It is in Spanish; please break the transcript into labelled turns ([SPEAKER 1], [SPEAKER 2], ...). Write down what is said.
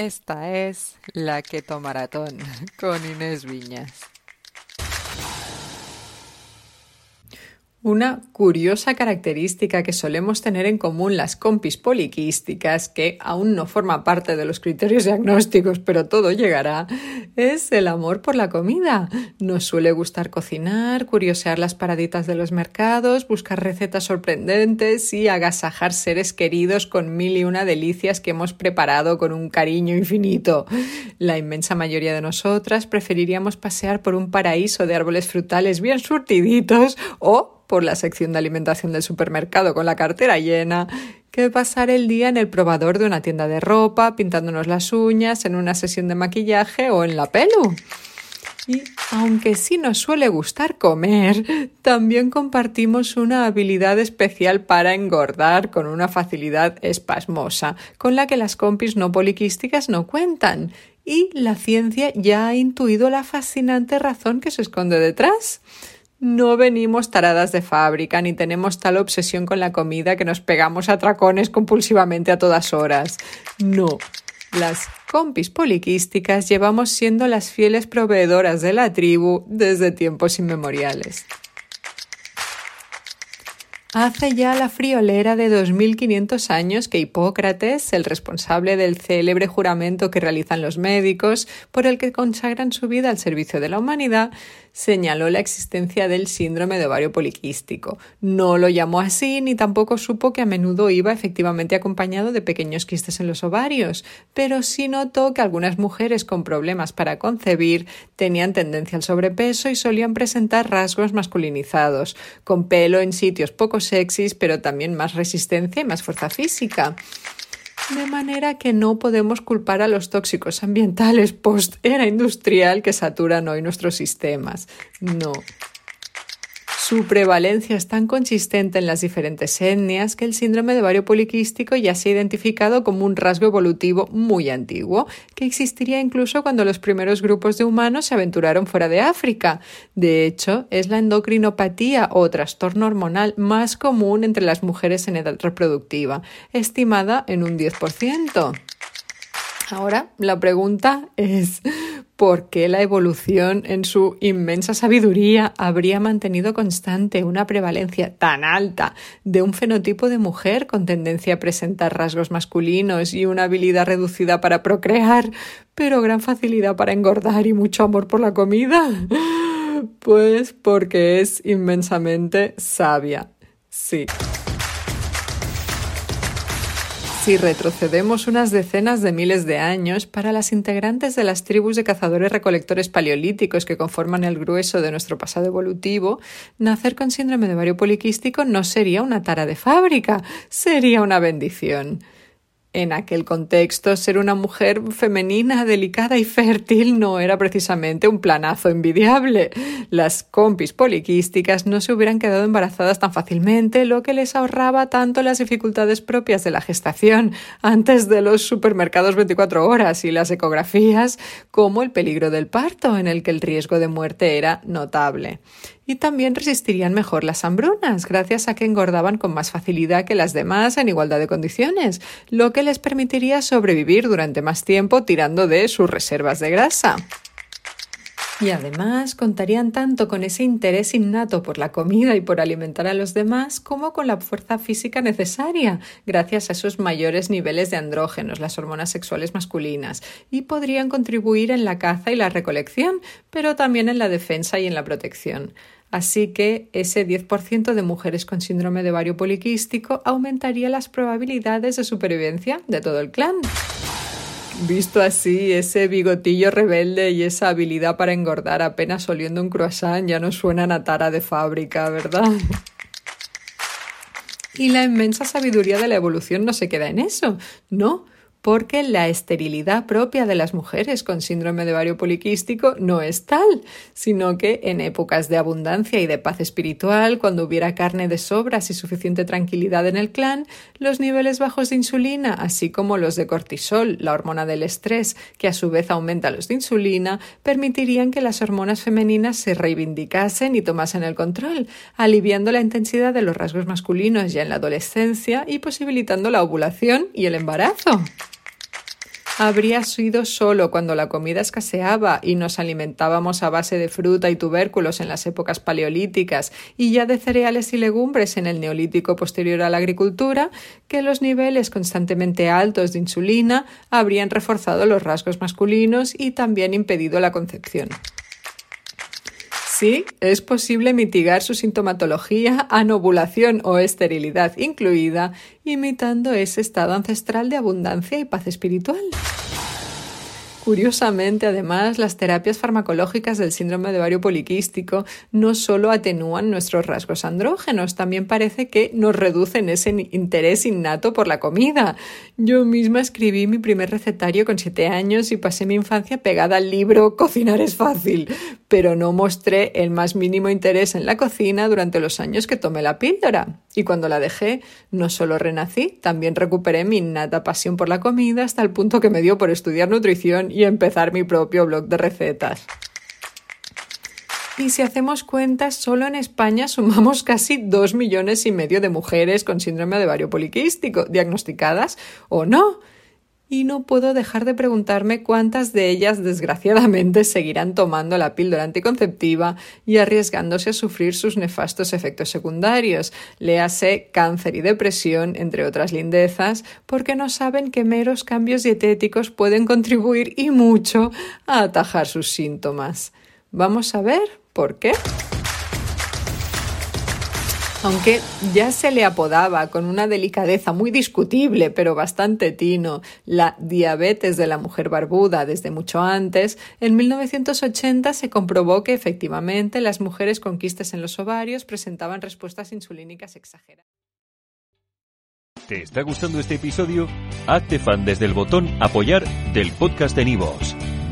[SPEAKER 1] Esta es la Keto Maratón con Inés Viñas. Una curiosa característica que solemos tener en común las compis poliquísticas, que aún no forma parte de los criterios diagnósticos, pero todo llegará, es el amor por la comida. Nos suele gustar cocinar, curiosear las paraditas de los mercados, buscar recetas sorprendentes y agasajar seres queridos con mil y una delicias que hemos preparado con un cariño infinito. La inmensa mayoría de nosotras preferiríamos pasear por un paraíso de árboles frutales bien surtiditos o por la sección de alimentación del supermercado con la cartera llena que pasar el día en el probador de una tienda de ropa, pintándonos las uñas, en una sesión de maquillaje o en la pelu. Y aunque sí nos suele gustar comer, también compartimos una habilidad especial para engordar con una facilidad espasmosa, con la que las compis no poliquísticas no cuentan. Y la ciencia ya ha intuido la fascinante razón que se esconde detrás. No venimos taradas de fábrica ni tenemos tal obsesión con la comida que nos pegamos a tracones compulsivamente a todas horas. No. Las compis poliquísticas llevamos siendo las fieles proveedoras de la tribu desde tiempos inmemoriales. Hace ya la friolera de 2500 años que Hipócrates, el responsable del célebre juramento que realizan los médicos, por el que consagran su vida al servicio de la humanidad, señaló la existencia del síndrome de ovario poliquístico. No lo llamó así ni tampoco supo que a menudo iba efectivamente acompañado de pequeños quistes en los ovarios, pero sí notó que algunas mujeres con problemas para concebir tenían tendencia al sobrepeso y solían presentar rasgos masculinizados, con pelo en sitios poco sexys, pero también más resistencia y más fuerza física. De manera que no podemos culpar a los tóxicos ambientales post-era industrial que saturan hoy nuestros sistemas. No. Su prevalencia es tan consistente en las diferentes etnias que el síndrome de ovario poliquístico ya se ha identificado como un rasgo evolutivo muy antiguo, que existiría incluso cuando los primeros grupos de humanos se aventuraron fuera de África. De hecho, es la endocrinopatía o trastorno hormonal más común entre las mujeres en edad reproductiva, estimada en un 10%. Ahora, la pregunta es, ¿por qué la evolución en su inmensa sabiduría habría mantenido constante una prevalencia tan alta de un fenotipo de mujer con tendencia a presentar rasgos masculinos y una habilidad reducida para procrear, pero gran facilidad para engordar y mucho amor por la comida? Pues porque es inmensamente sabia. Sí. Si retrocedemos unas decenas de miles de años, para las integrantes de las tribus de cazadores-recolectores paleolíticos que conforman el grueso de nuestro pasado evolutivo, nacer con síndrome de ovario poliquístico no sería una tara de fábrica, sería una bendición. En aquel contexto, ser una mujer femenina, delicada y fértil no era precisamente un planazo envidiable. Las compis poliquísticas no se hubieran quedado embarazadas tan fácilmente, lo que les ahorraba tanto las dificultades propias de la gestación antes de los supermercados 24 horas y las ecografías, como el peligro del parto, en el que el riesgo de muerte era notable y también resistirían mejor las hambrunas, gracias a que engordaban con más facilidad que las demás en igualdad de condiciones, lo que les permitiría sobrevivir durante más tiempo tirando de sus reservas de grasa. Y además contarían tanto con ese interés innato por la comida y por alimentar a los demás como con la fuerza física necesaria, gracias a esos mayores niveles de andrógenos, las hormonas sexuales masculinas, y podrían contribuir en la caza y la recolección, pero también en la defensa y en la protección. Así que ese 10% de mujeres con síndrome de ovario poliquístico aumentaría las probabilidades de supervivencia de todo el clan. Visto así, ese bigotillo rebelde y esa habilidad para engordar apenas oliendo un croissant ya no suenan a tara de fábrica, ¿verdad? Y la inmensa sabiduría de la evolución no se queda en eso, no, porque la esterilidad propia de las mujeres con síndrome de ovario poliquístico no es tal, sino que en épocas de abundancia y de paz espiritual, cuando hubiera carne de sobras y suficiente tranquilidad en el clan, los niveles bajos de insulina, así como los de cortisol, la hormona del estrés, que a su vez aumenta los de insulina, permitirían que las hormonas femeninas se reivindicasen y tomasen el control, aliviando la intensidad de los rasgos masculinos ya en la adolescencia y posibilitando la ovulación y el embarazo habría sido solo cuando la comida escaseaba y nos alimentábamos a base de fruta y tubérculos en las épocas paleolíticas y ya de cereales y legumbres en el neolítico posterior a la agricultura, que los niveles constantemente altos de insulina habrían reforzado los rasgos masculinos y también impedido la concepción. Es posible mitigar su sintomatología, anovulación o esterilidad incluida, imitando ese estado ancestral de abundancia y paz espiritual. Curiosamente, además, las terapias farmacológicas del síndrome de ovario poliquístico no solo atenúan nuestros rasgos andrógenos, también parece que nos reducen ese interés innato por la comida. Yo misma escribí mi primer recetario con siete años y pasé mi infancia pegada al libro Cocinar es fácil, pero no mostré el más mínimo interés en la cocina durante los años que tomé la píldora. Y cuando la dejé, no solo renací, también recuperé mi innata pasión por la comida hasta el punto que me dio por estudiar nutrición y empezar mi propio blog de recetas. Y si hacemos cuentas, solo en España sumamos casi dos millones y medio de mujeres con síndrome de ovario poliquístico, diagnosticadas o no y no puedo dejar de preguntarme cuántas de ellas desgraciadamente seguirán tomando la píldora anticonceptiva y arriesgándose a sufrir sus nefastos efectos secundarios, léase cáncer y depresión, entre otras lindezas, porque no saben que meros cambios dietéticos pueden contribuir y mucho a atajar sus síntomas. Vamos a ver por qué aunque ya se le apodaba con una delicadeza muy discutible, pero bastante tino, la diabetes de la mujer barbuda desde mucho antes, en 1980 se comprobó que efectivamente las mujeres con quistes en los ovarios presentaban respuestas insulínicas exageradas.
[SPEAKER 2] ¿Te está gustando este episodio? Hazte fan desde el botón apoyar del podcast de Nivos.